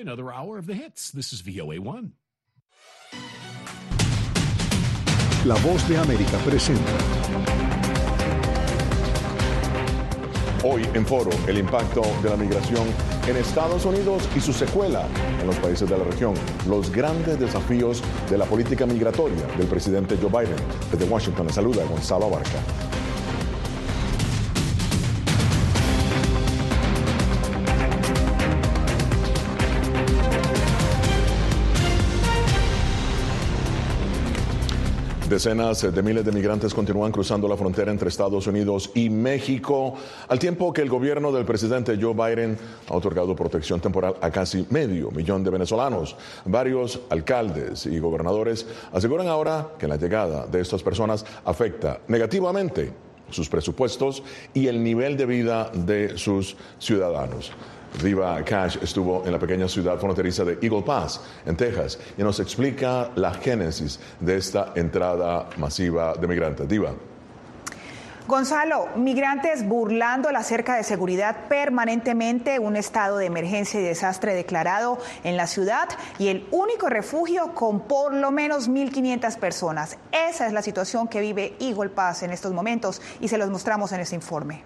Another hour of the hits. This is VOA1. La voz de América presenta. Hoy en Foro, el impacto de la migración en Estados Unidos y su secuela en los países de la región. Los grandes desafíos de la política migratoria del presidente Joe Biden. Desde Washington le saluda Gonzalo Abarca. Decenas de miles de migrantes continúan cruzando la frontera entre Estados Unidos y México, al tiempo que el gobierno del presidente Joe Biden ha otorgado protección temporal a casi medio millón de venezolanos. Varios alcaldes y gobernadores aseguran ahora que la llegada de estas personas afecta negativamente sus presupuestos y el nivel de vida de sus ciudadanos. Diva Cash estuvo en la pequeña ciudad fronteriza de Eagle Pass, en Texas, y nos explica la génesis de esta entrada masiva de migrantes. Diva. Gonzalo, migrantes burlando la cerca de seguridad permanentemente, un estado de emergencia y desastre declarado en la ciudad y el único refugio con por lo menos 1.500 personas. Esa es la situación que vive Eagle Pass en estos momentos y se los mostramos en este informe.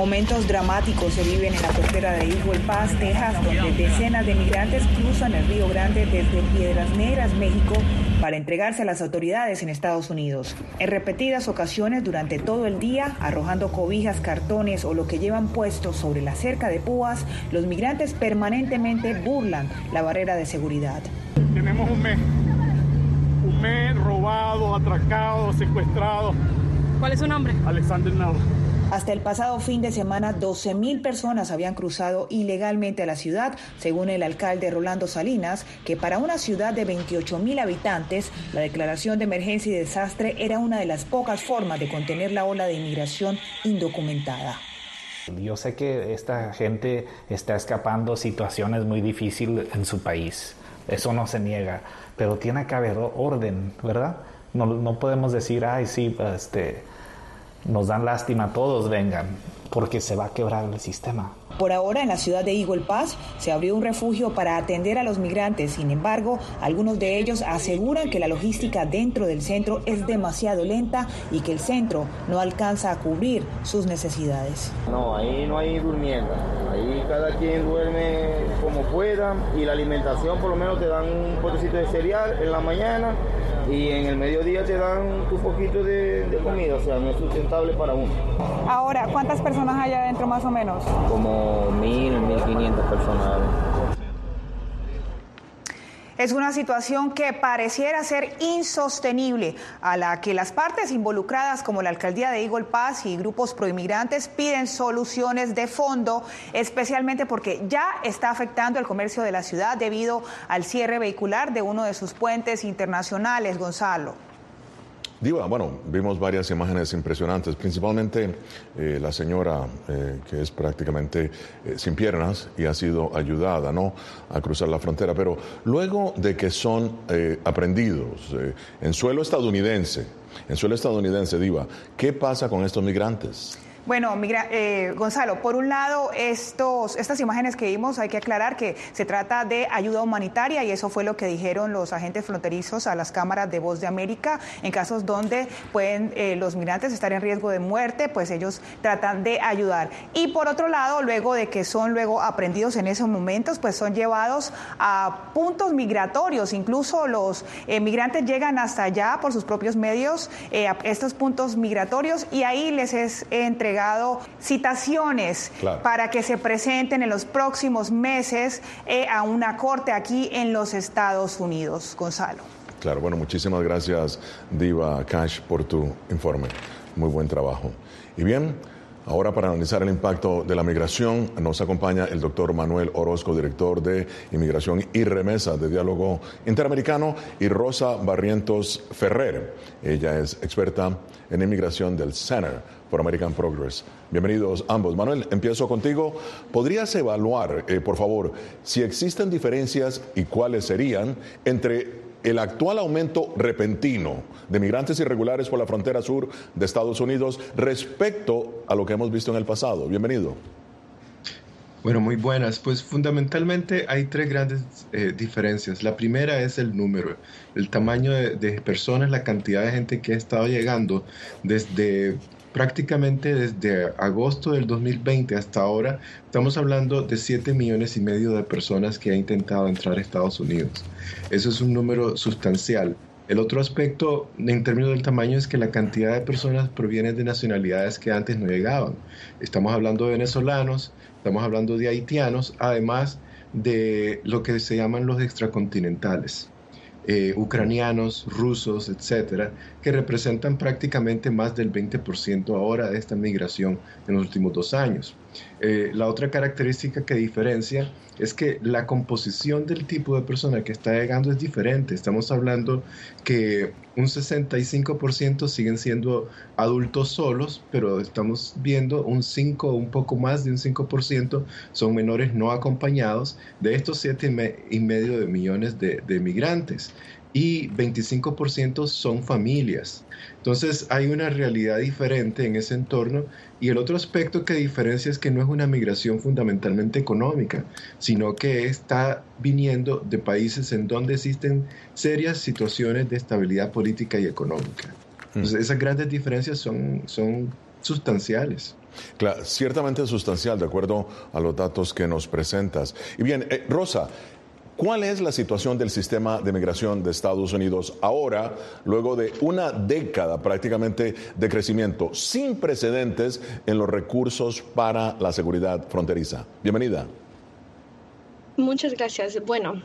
Momentos dramáticos se viven en la frontera de Eagle Pass, Texas, donde decenas de migrantes cruzan el Río Grande desde Piedras Negras, México, para entregarse a las autoridades en Estados Unidos. En repetidas ocasiones durante todo el día, arrojando cobijas, cartones o lo que llevan puesto sobre la cerca de púas, los migrantes permanentemente burlan la barrera de seguridad. Tenemos un mes, un mes robado, atracado, secuestrado. ¿Cuál es su nombre? Alexander Nava. Hasta el pasado fin de semana, 12.000 personas habían cruzado ilegalmente a la ciudad, según el alcalde Rolando Salinas, que para una ciudad de 28.000 habitantes, la declaración de emergencia y desastre era una de las pocas formas de contener la ola de inmigración indocumentada. Yo sé que esta gente está escapando situaciones muy difíciles en su país, eso no se niega, pero tiene que haber orden, ¿verdad? No, no podemos decir, ay, sí, este, nos dan lástima, todos vengan, porque se va a quebrar el sistema. Por ahora, en la ciudad de Eagle Pass se abrió un refugio para atender a los migrantes. Sin embargo, algunos de ellos aseguran que la logística dentro del centro es demasiado lenta y que el centro no alcanza a cubrir sus necesidades. No, ahí no hay durmiendo. Ahí cada quien duerme como pueda y la alimentación por lo menos te dan un potecito de cereal en la mañana y en el mediodía te dan un poquito de, de, comida, o sea, no es sustentable para uno. Ahora, ¿cuántas personas hay adentro más o menos? Como mil, mil quinientas personas. Es una situación que pareciera ser insostenible, a la que las partes involucradas, como la alcaldía de Eagle Pass y grupos proinmigrantes, piden soluciones de fondo, especialmente porque ya está afectando el comercio de la ciudad debido al cierre vehicular de uno de sus puentes internacionales, Gonzalo. Diva, bueno, vimos varias imágenes impresionantes, principalmente eh, la señora eh, que es prácticamente eh, sin piernas y ha sido ayudada ¿no? a cruzar la frontera, pero luego de que son aprendidos en suelo estadounidense, en suelo estadounidense, Diva, ¿qué pasa con estos migrantes? Bueno, mira, eh, Gonzalo, por un lado, estos, estas imágenes que vimos, hay que aclarar que se trata de ayuda humanitaria y eso fue lo que dijeron los agentes fronterizos a las cámaras de Voz de América. En casos donde pueden eh, los migrantes estar en riesgo de muerte, pues ellos tratan de ayudar. Y por otro lado, luego de que son luego aprendidos en esos momentos, pues son llevados a puntos migratorios. Incluso los eh, migrantes llegan hasta allá por sus propios medios, eh, a estos puntos migratorios, y ahí les es entre entregado citaciones Claro. para que se presenten en los próximos meses eh, a una corte aquí en los Estados Unidos. Gonzalo. Claro, bueno, muchísimas gracias, Diva Cash, por tu informe. Muy buen trabajo. Y bien, ahora para analizar el impacto de la migración, nos acompaña el doctor Manuel Orozco, director de Inmigración y Remesa de Diálogo Interamericano, y Rosa Barrientos Ferrer. Ella es experta en inmigración del Center for American Progress. Bienvenidos ambos. Manuel, empiezo contigo. ¿Podrías evaluar, eh, por favor, si existen diferencias y cuáles serían entre el actual aumento repentino de migrantes irregulares por la frontera sur de Estados Unidos respecto a lo que hemos visto en el pasado? Bienvenido. Bueno, muy buenas. Pues fundamentalmente hay tres grandes eh, diferencias. La primera es el número, el tamaño de, personas, la cantidad de gente que ha estado llegando desde prácticamente desde agosto del 2020 hasta ahora. Estamos hablando de 7 millones y medio de personas que han intentado entrar a Estados Unidos. Eso es un número sustancial. El otro aspecto en términos del tamaño es que la cantidad de personas proviene de nacionalidades que antes no llegaban. Estamos hablando de venezolanos, estamos hablando de haitianos, además de lo que se llaman los extracontinentales. Eh, ucranianos, rusos, etcétera, que representan prácticamente más del 20% ahora de esta migración en los últimos dos años. Eh, la otra característica que diferencia es que la composición del tipo de persona que está llegando es diferente. Estamos hablando que un 65% siguen siendo adultos solos, pero estamos viendo un 5 o un poco más de un 5% son menores no acompañados de estos 7 y medio de millones de migrantes y 25% son familias. Entonces hay una realidad diferente en ese entorno y el otro aspecto que diferencia es que no es una migración fundamentalmente económica, sino que está viniendo de países en donde existen serias situaciones de estabilidad política y económica. Hmm. Entonces esas grandes diferencias son, son sustanciales. Claro, ciertamente sustancial, de acuerdo a los datos que nos presentas. Y bien, eh, Rosa, ¿Cuál es la situación del sistema de migración de Estados Unidos ahora, luego de una década prácticamente de crecimiento sin precedentes en los recursos para la seguridad fronteriza? Bienvenida. Muchas gracias. Bueno,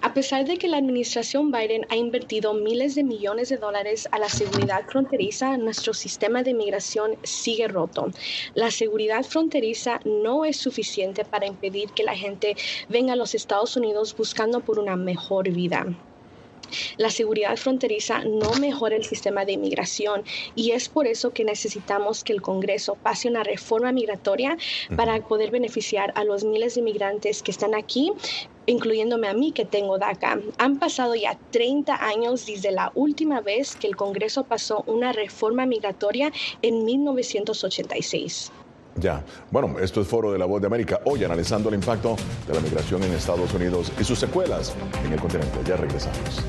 a pesar de que la administración Biden ha invertido miles de millones de dólares a la seguridad fronteriza, nuestro sistema de migración sigue roto. La seguridad fronteriza no es suficiente para impedir que la gente venga a los Estados Unidos buscando por una mejor vida. La seguridad fronteriza no mejora el sistema de inmigración y es por eso que necesitamos que el Congreso pase una reforma migratoria para poder beneficiar a los miles de inmigrantes que están aquí incluyéndome a mí que tengo DACA. Han pasado ya 30 años desde la última vez que el Congreso pasó una reforma migratoria en 1986. Ya, bueno, esto es Foro de la Voz de América, hoy analizando el impacto de la migración en Estados Unidos y sus secuelas en el continente. Ya regresamos.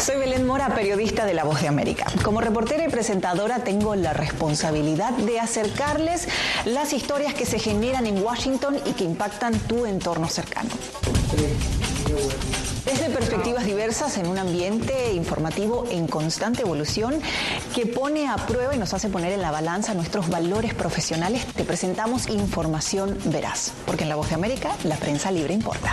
Soy Belén Mora, periodista de La Voz de América. Como reportera y presentadora tengo la responsabilidad de acercarles las historias que se generan en Washington y que impactan tu entorno cercano. Desde perspectivas diversas en un ambiente informativo en constante evolución que pone a prueba y nos hace poner en la balanza nuestros valores profesionales, te presentamos información veraz, porque en La Voz de América la prensa libre importa.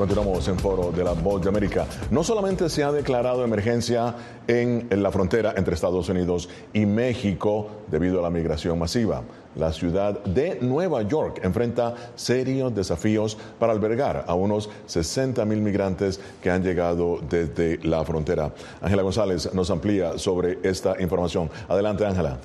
Continuamos en foro de la Voz de América. No solamente se ha declarado emergencia en, la frontera entre Estados Unidos y México debido a la migración masiva. La ciudad de Nueva York enfrenta serios desafíos para albergar a unos 60 mil migrantes que han llegado desde la frontera. Ángela González nos amplía sobre esta información. Adelante, Ángela.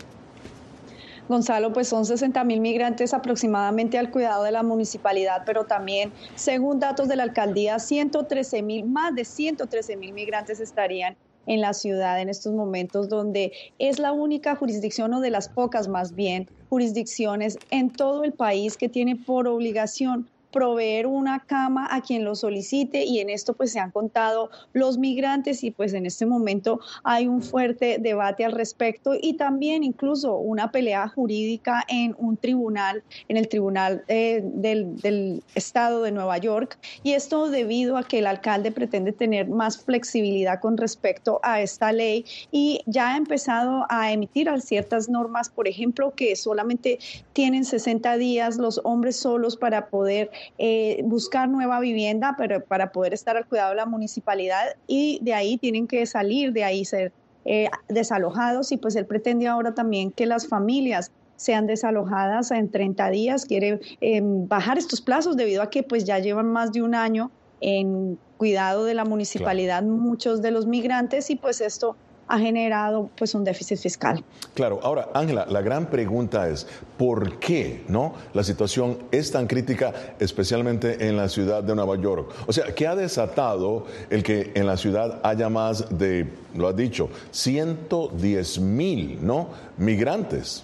Gonzalo, pues son 60 mil migrantes aproximadamente al cuidado de la municipalidad, pero también, según datos de la alcaldía, 113 mil, más de 113 mil migrantes estarían en la ciudad en estos momentos, donde es la única jurisdicción o de las pocas más bien jurisdicciones en todo el país que tiene por obligación proveer una cama a quien lo solicite y en esto pues se han contado los migrantes y pues en este momento hay un fuerte debate al respecto y también incluso una pelea jurídica en un tribunal, en el tribunal eh, del, del estado de Nueva York y esto debido a que el alcalde pretende tener más flexibilidad con respecto a esta ley y ya ha empezado a emitir ciertas normas, por ejemplo, que solamente tienen 60 días los hombres solos para poder eh, buscar nueva vivienda pero para poder estar al cuidado de la municipalidad y de ahí tienen que salir, de ahí ser eh, desalojados. Y pues él pretende ahora también que las familias sean desalojadas en 30 días, quiere eh, bajar estos plazos debido a que pues ya llevan más de un año en cuidado de la municipalidad muchos de los migrantes. Y pues esto ha generado pues un déficit fiscal. Claro, ahora Ángela, la gran pregunta es ¿por qué no la situación es tan crítica especialmente en la ciudad de Nueva York? O sea, ¿qué ha desatado el que en la ciudad haya más de, lo has dicho, 110 mil, ¿no? migrantes?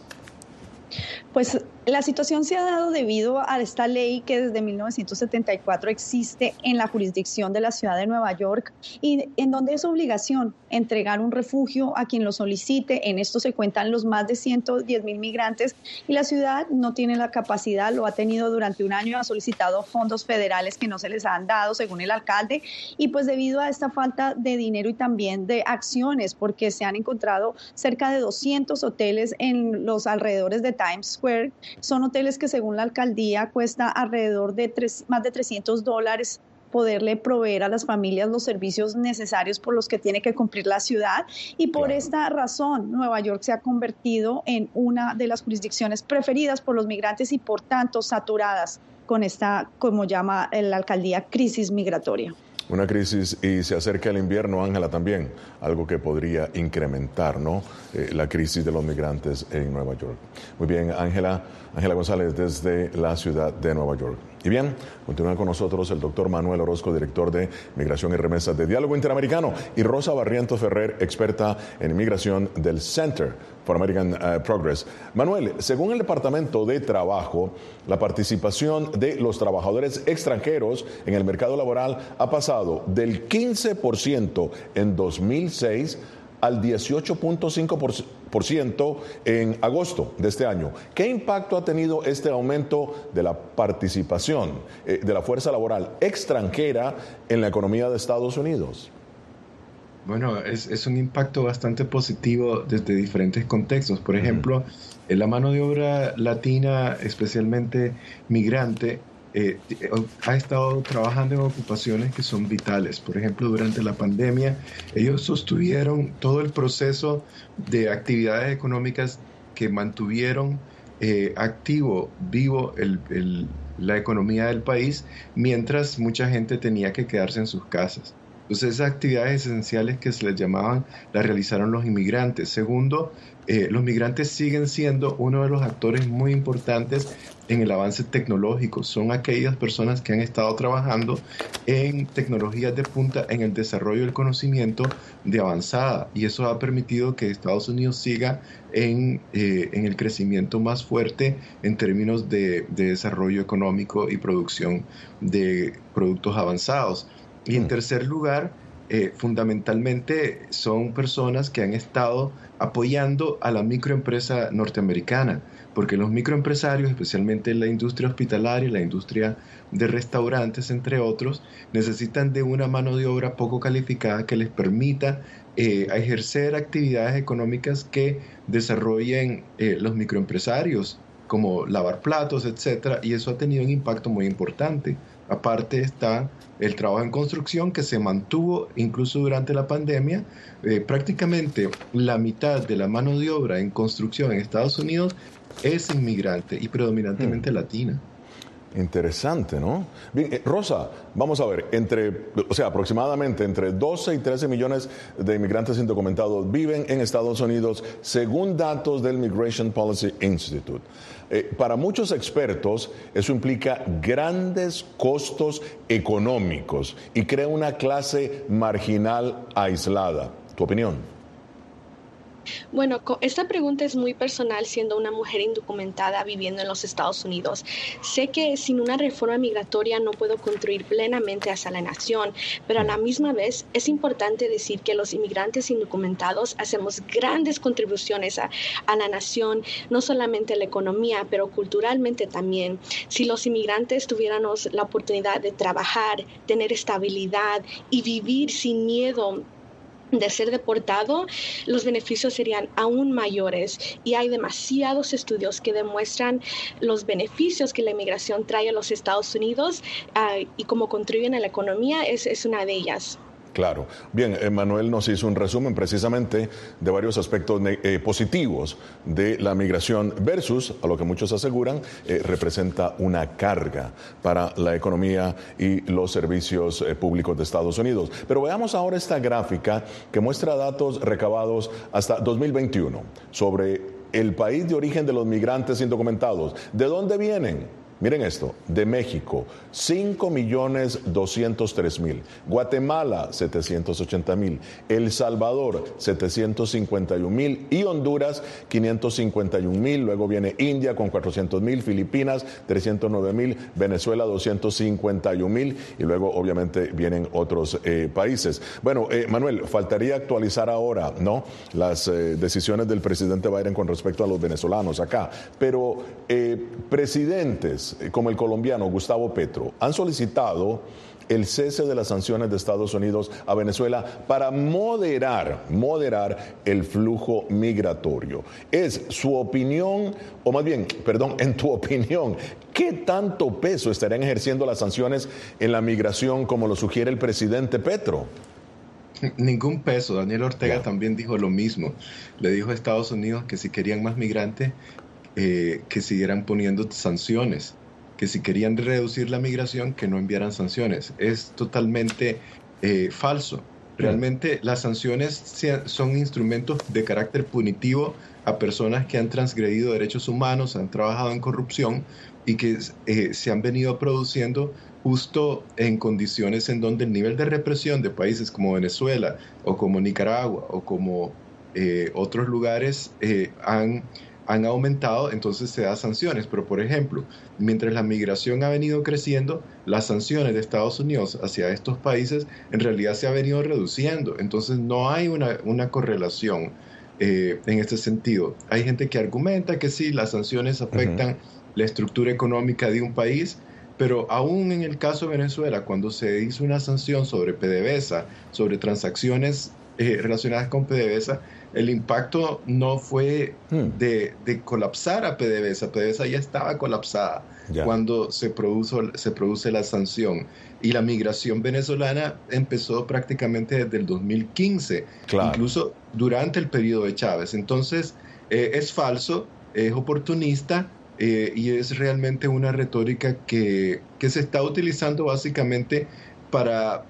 Pues la situación se ha dado debido a esta ley que desde 1974 existe en la jurisdicción de la ciudad de Nueva York y en donde es obligación entregar un refugio a quien lo solicite. En esto se cuentan los más de 110 mil migrantes y la ciudad no tiene la capacidad, lo ha tenido durante un año, ha solicitado fondos federales que no se les han dado según el alcalde y pues debido a esta falta de dinero y también de acciones porque se han encontrado cerca de 200 hoteles en los alrededores de Times Square son hoteles que según la alcaldía cuesta alrededor de más de 300 dólares poderle proveer a las familias los servicios necesarios por los que tiene que cumplir la ciudad. Y por esta razón, Nueva York se ha convertido en una de las jurisdicciones preferidas por los migrantes y por tanto saturadas con esta, como llama la alcaldía, crisis migratoria una crisis y se acerca el invierno, Ángela, también, algo que podría incrementar ¿no? Eh, la crisis de los migrantes en Nueva York. Muy bien, Ángela, Ángela González desde la ciudad de Nueva York. Y bien, continúa con nosotros el doctor Manuel Orozco, director de Migración y Remesas de Diálogo Interamericano, y Rosa Barrientos Ferrer, experta en inmigración del Center for American eh, Progress. Manuel, según el Departamento de Trabajo, la participación de los trabajadores extranjeros en el mercado laboral ha pasado del 15% en 2006 al 18.5% en agosto de este año. ¿Qué impacto ha tenido este aumento de la participación eh, de la fuerza laboral extranjera en la economía de Estados Unidos? Bueno, es, un impacto bastante positivo desde diferentes contextos. Por ejemplo, en la mano de obra latina, especialmente migrante, eh, ha estado trabajando en ocupaciones que son vitales. Por ejemplo, durante la pandemia, ellos sostuvieron todo el proceso de actividades económicas que mantuvieron eh, activo, vivo la economía del país, mientras mucha gente tenía que quedarse en sus casas. Entonces, esas actividades esenciales que se les llamaban las realizaron los inmigrantes. Segundo, eh, los migrantes siguen siendo uno de los actores muy importantes en el avance tecnológico. Son aquellas personas que han estado trabajando en tecnologías de punta en el desarrollo del conocimiento de avanzada y eso ha permitido que Estados Unidos siga en, eh, en el crecimiento más fuerte en términos de, de desarrollo económico y producción de productos avanzados. Y en mm. tercer lugar, eh, fundamentalmente son personas que han estado apoyando a la microempresa norteamericana, porque los microempresarios, especialmente la industria hospitalaria, la industria de restaurantes, entre otros, necesitan de una mano de obra poco calificada que les permita eh, ejercer actividades económicas que desarrollen eh, los microempresarios, como lavar platos, etcétera, y eso ha tenido un impacto muy importante Aparte está el trabajo en construcción que se mantuvo incluso durante la pandemia. Eh, prácticamente la mitad de la mano de obra en construcción en Estados Unidos es inmigrante y predominantemente latina. Interesante, ¿no? Eh, Rosa, vamos a ver, entre, o sea, aproximadamente entre 12 y 13 millones de inmigrantes indocumentados viven en Estados Unidos, según datos del Migration Policy Institute. Eh, para muchos expertos, eso implica grandes costos económicos y crea una clase marginal aislada. ¿Tu opinión? Bueno, esta pregunta es muy personal siendo una mujer indocumentada viviendo en los Estados Unidos. Sé que sin una reforma migratoria no puedo construir plenamente hacia la nación, pero a la misma vez es importante decir que los inmigrantes indocumentados hacemos grandes contribuciones a, a la nación, no solamente la economía, pero culturalmente también. Si los inmigrantes tuviéramos la oportunidad de trabajar, tener estabilidad y vivir sin miedo de ser deportado, los beneficios serían aún mayores y hay demasiados estudios que demuestran los beneficios que la inmigración trae a los Estados Unidos ah, y cómo contribuyen a la economía es, es una de ellas. Claro. Bien, Manuel nos hizo un resumen precisamente de varios aspectos eh, positivos de la migración versus, a lo que muchos aseguran, eh, representa una carga para la economía y los servicios eh, públicos de Estados Unidos. Pero veamos ahora esta gráfica que muestra datos recabados hasta 2021 sobre el país de origen de los migrantes indocumentados. ¿De dónde vienen? Miren esto, de México, 5 millones 203 mil, Guatemala, 780 mil, El Salvador, 751 mil. Y Honduras, 551 mil, luego viene India con 400 mil, Filipinas, 309 mil, Venezuela, 251 mil. Y luego obviamente vienen otros eh, países. Bueno, eh, Manuel, faltaría actualizar ahora, ¿no? Las eh, decisiones del presidente Biden con respecto a los venezolanos acá, pero presidentes, eh, como el colombiano Gustavo Petro han solicitado el cese de las sanciones de Estados Unidos a Venezuela para moderar, moderar el flujo migratorio. Es su opinión, o más bien, perdón, en tu opinión, ¿qué tanto peso estarían ejerciendo las sanciones en la migración como lo sugiere el presidente Petro? Ningún peso. Daniel Ortega también dijo lo mismo. Le dijo a Estados Unidos que si querían más migrantes, eh, que siguieran poniendo sanciones que si querían reducir la migración, que no enviaran sanciones. Es totalmente eh, falso. Realmente las sanciones son instrumentos de carácter punitivo a personas que han transgredido derechos humanos, han trabajado en corrupción y que eh, se han venido produciendo justo en condiciones en donde el nivel de represión de países como Venezuela o como Nicaragua o como eh, otros lugares han han aumentado, entonces se da sanciones. Pero, por ejemplo, mientras la migración ha venido creciendo, las sanciones de Estados Unidos hacia estos países en realidad se ha venido reduciendo. Entonces, no hay una, correlación eh, en este sentido. Hay gente que argumenta que sí, las sanciones afectan la estructura económica de un país, pero aún en el caso de Venezuela, cuando se hizo una sanción sobre PDVSA, sobre transacciones eh, relacionadas con PDVSA, el impacto no fue hmm. de, colapsar a PDVSA. PDVSA ya estaba colapsada cuando se, produjo, se produce la sanción. Y la migración venezolana empezó prácticamente desde el 2015, incluso durante el periodo de Chávez. Entonces, eh, es falso, es oportunista eh, y es realmente una retórica que, que se está utilizando básicamente para,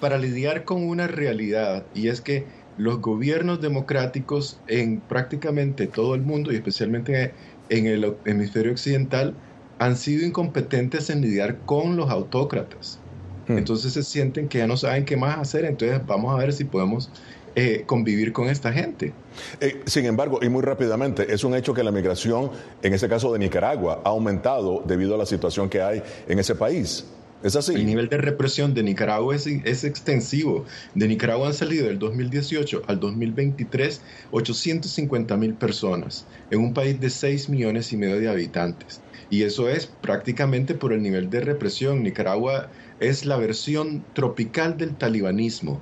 para lidiar con una realidad. Y es que los gobiernos democráticos en prácticamente todo el mundo y especialmente en el hemisferio occidental han sido incompetentes en lidiar con los autócratas. Hmm. Entonces se sienten que ya no saben qué más hacer, entonces vamos a ver si podemos eh, convivir con esta gente. Eh, sin embargo, y muy rápidamente, es un hecho que la migración, en este caso de Nicaragua, ha aumentado debido a la situación que hay en ese país. El nivel de represión de Nicaragua es, es, extensivo. De Nicaragua han salido del 2018 al 2023 850 mil personas en un país de 6 millones y medio de habitantes. Y eso es prácticamente por el nivel de represión. Nicaragua es la versión tropical del talibanismo.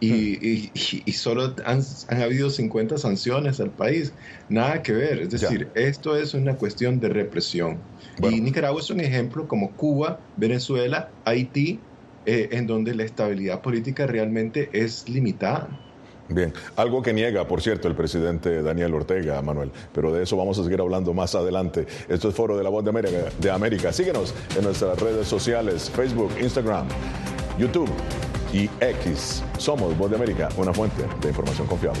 Y, y, solo han, han, habido 50 sanciones al país. Nada que ver. Es decir, esto es una cuestión de represión. Y Nicaragua es un ejemplo como Cuba, Venezuela, Haití, eh, en donde la estabilidad política realmente es limitada. Bien, algo que niega, por cierto, el presidente Daniel Ortega, Manuel, pero de eso vamos a seguir hablando más adelante. Esto es Foro de la Voz de América. De América. Síguenos en nuestras redes sociales, Facebook, Instagram, YouTube y X. Somos Voz de América, una fuente de información confiable.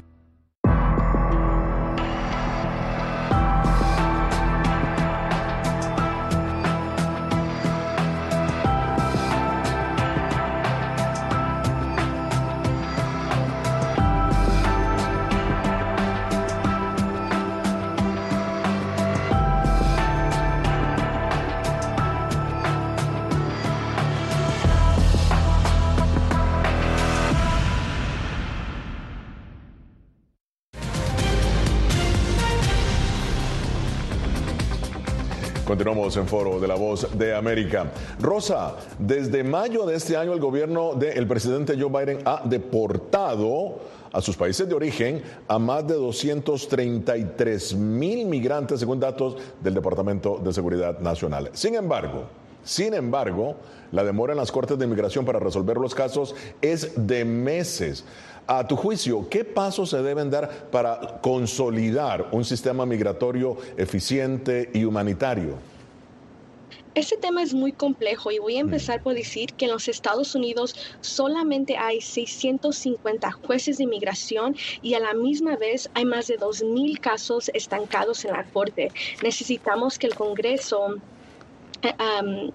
Continuamos en Foro de la Voz de América. Rosa, desde mayo de este año el gobierno del presidente Joe Biden ha deportado a sus países de origen a más de 233 mil migrantes, según datos del Departamento de Seguridad Nacional. Sin embargo, sin embargo, la demora en las Cortes de Inmigración para resolver los casos es de meses. A tu juicio, ¿qué pasos se deben dar para consolidar un sistema migratorio eficiente y humanitario? Este tema es muy complejo y voy a mm. empezar por decir que en los Estados Unidos solamente hay 650 jueces de inmigración y a la misma vez hay más de 2.000 casos estancados en la Corte. Necesitamos que el Congreso eh,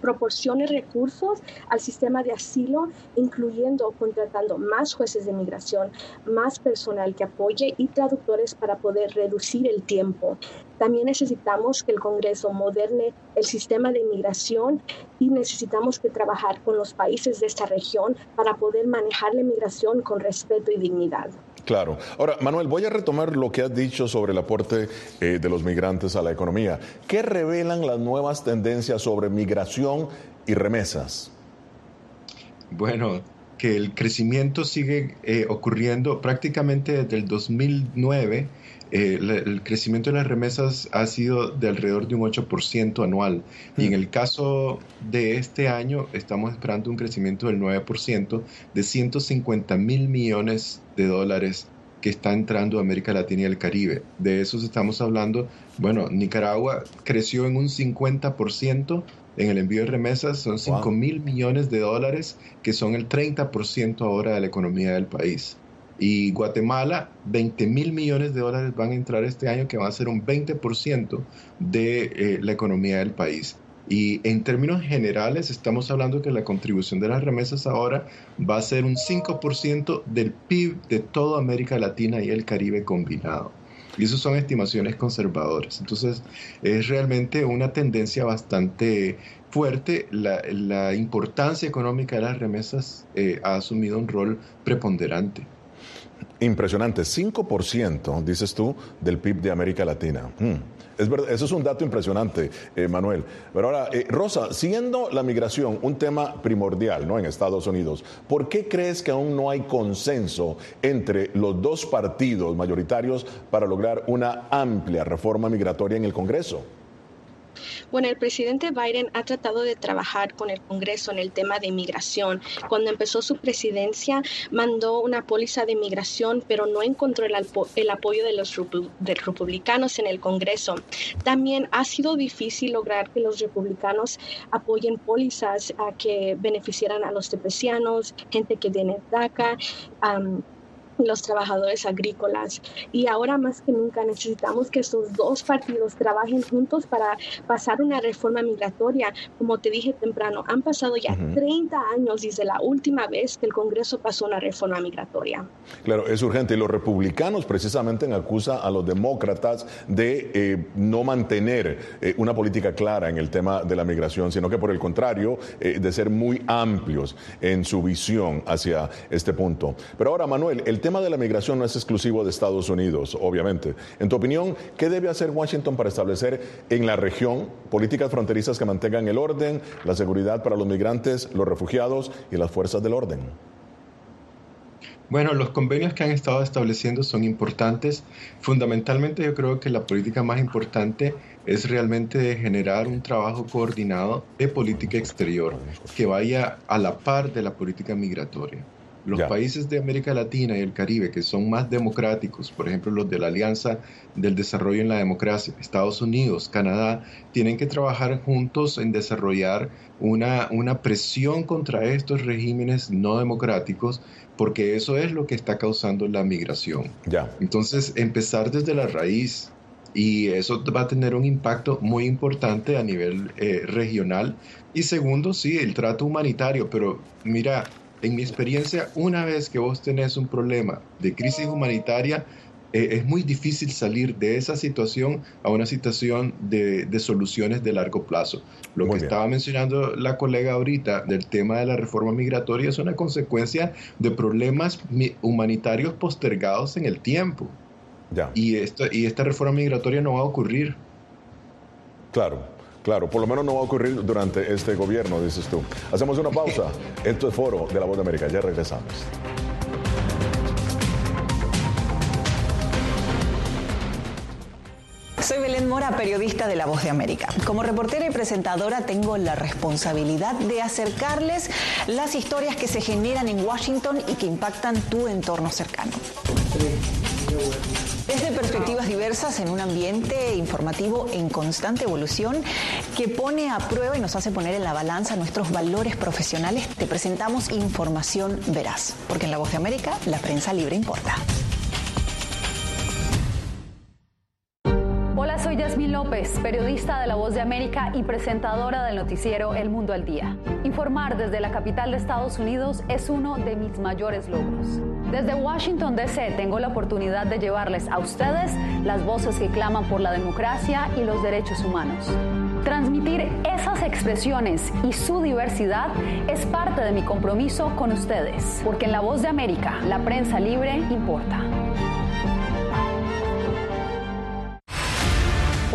proporcione recursos al sistema de asilo, incluyendo contratando más jueces de migración, más personal que apoye y traductores para poder reducir el tiempo. También necesitamos que el Congreso moderne el sistema de inmigración y necesitamos que trabajar con los países de esta región para poder manejar la inmigración con respeto y dignidad. Claro. Ahora, Manuel, voy a retomar lo que has dicho sobre el aporte eh, de los migrantes a la economía. ¿Qué revelan las nuevas tendencias sobre migración y remesas? Bueno, que el crecimiento sigue eh, ocurriendo prácticamente desde el 2009 eh, el crecimiento de las remesas ha sido de alrededor de un 8% anual. Y en mm. el caso de este año estamos esperando un crecimiento del 9% de 150 mil millones de dólares que está entrando a América Latina y el Caribe. De esos estamos hablando, bueno, Nicaragua creció en un 50% en el envío de remesas, son 5 mil millones de dólares, que son el 30% ahora de la economía del país. Y Guatemala, 20 mil millones de dólares van a entrar este año, que va a ser un 20% de eh, la economía del país. Y en términos generales, estamos hablando que la contribución de las remesas ahora va a ser un 5% del PIB de toda América Latina y el Caribe combinado. Y eso son estimaciones conservadoras. Entonces, es realmente una tendencia bastante fuerte. La, importancia económica de las remesas eh, ha asumido un rol preponderante. Impresionante, 5%, dices tú, del PIB de América Latina. Mm. Es verdad, eso es un dato impresionante, eh, Manuel. Pero ahora, eh, Rosa, siendo la migración un tema primordial ¿no? en Estados Unidos, ¿por qué crees que aún no hay consenso entre los dos partidos mayoritarios para lograr una amplia reforma migratoria en el Congreso? Bueno, el presidente Biden ha tratado de trabajar con el Congreso en el tema de inmigración. Cuando empezó su presidencia, mandó una póliza de inmigración, pero no encontró el, apoyo de los republicanos en el Congreso. También ha sido difícil lograr que los republicanos apoyen pólizas que beneficiaran a los tepecianos, gente que tiene DACA los trabajadores agrícolas. Y ahora más que nunca necesitamos que estos dos partidos trabajen juntos para pasar una reforma migratoria. Como te dije temprano, han pasado ya 30 años desde la última vez que el Congreso pasó una reforma migratoria. Claro, es urgente. Y los republicanos precisamente acusan a los demócratas de eh, no mantener eh, una política clara en el tema de la migración, sino que por el contrario, eh, de ser muy amplios en su visión hacia este punto. Pero ahora, Manuel, el tema de la migración no es exclusivo de Estados Unidos, obviamente. En tu opinión, ¿qué debe hacer Washington para establecer en la región políticas fronterizas que mantengan el orden, la seguridad para los migrantes, los refugiados y las fuerzas del orden? Bueno, los convenios que han estado estableciendo son importantes. Fundamentalmente yo creo que la política más importante es realmente generar un trabajo coordinado de política exterior que vaya a la par de la política migratoria. Los países de América Latina y el Caribe que son más democráticos, por ejemplo los de la Alianza del Desarrollo en la Democracia, Estados Unidos, Canadá, tienen que trabajar juntos en desarrollar una, una presión contra estos regímenes no democráticos, porque eso es lo que está causando la migración. Ya. Entonces, empezar desde la raíz, y eso va a tener un impacto muy importante a nivel eh, regional. Y segundo, sí, el trato humanitario, pero mira, en mi experiencia, una vez que vos tenés un problema de crisis humanitaria, eh, es muy difícil salir de esa situación a una situación de, soluciones de largo plazo. Lo que estaba mencionando la colega ahorita del tema de la reforma migratoria es una consecuencia de problemas humanitarios postergados en el tiempo. Y, esto, y esta reforma migratoria no va a ocurrir. Claro. Claro, por lo menos no va a ocurrir durante este gobierno, dices tú. Hacemos una pausa. Esto es Foro de la Voz de América. Ya regresamos. Soy Belén Mora, periodista de La Voz de América. Como reportera y presentadora tengo la responsabilidad de acercarles las historias que se generan en Washington y que impactan tu entorno cercano. Desde perspectivas diversas en un ambiente informativo en constante evolución que pone a prueba y nos hace poner en la balanza nuestros valores profesionales, te presentamos información veraz, porque en La Voz de América la prensa libre importa. soy Yasmín López, periodista de La Voz de América y presentadora del noticiero El Mundo al Día. Informar desde la capital de Estados Unidos es uno de mis mayores logros. Desde Washington, D.C. tengo la oportunidad de llevarles a ustedes las voces que claman por la democracia y los derechos humanos. Transmitir esas expresiones y su diversidad es parte de mi compromiso con ustedes, porque en La Voz de América la prensa libre importa.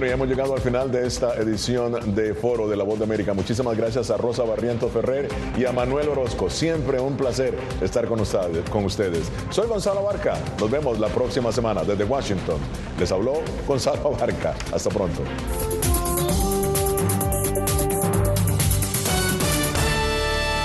Bueno, ya hemos llegado al final de esta edición de Foro de la Voz de América. Muchísimas gracias a Rosa Barriento Ferrer y a Manuel Orozco. Siempre un placer estar con ustedes. Soy Gonzalo Barca. Nos vemos la próxima semana desde Washington. Les habló Gonzalo Barca. Hasta pronto.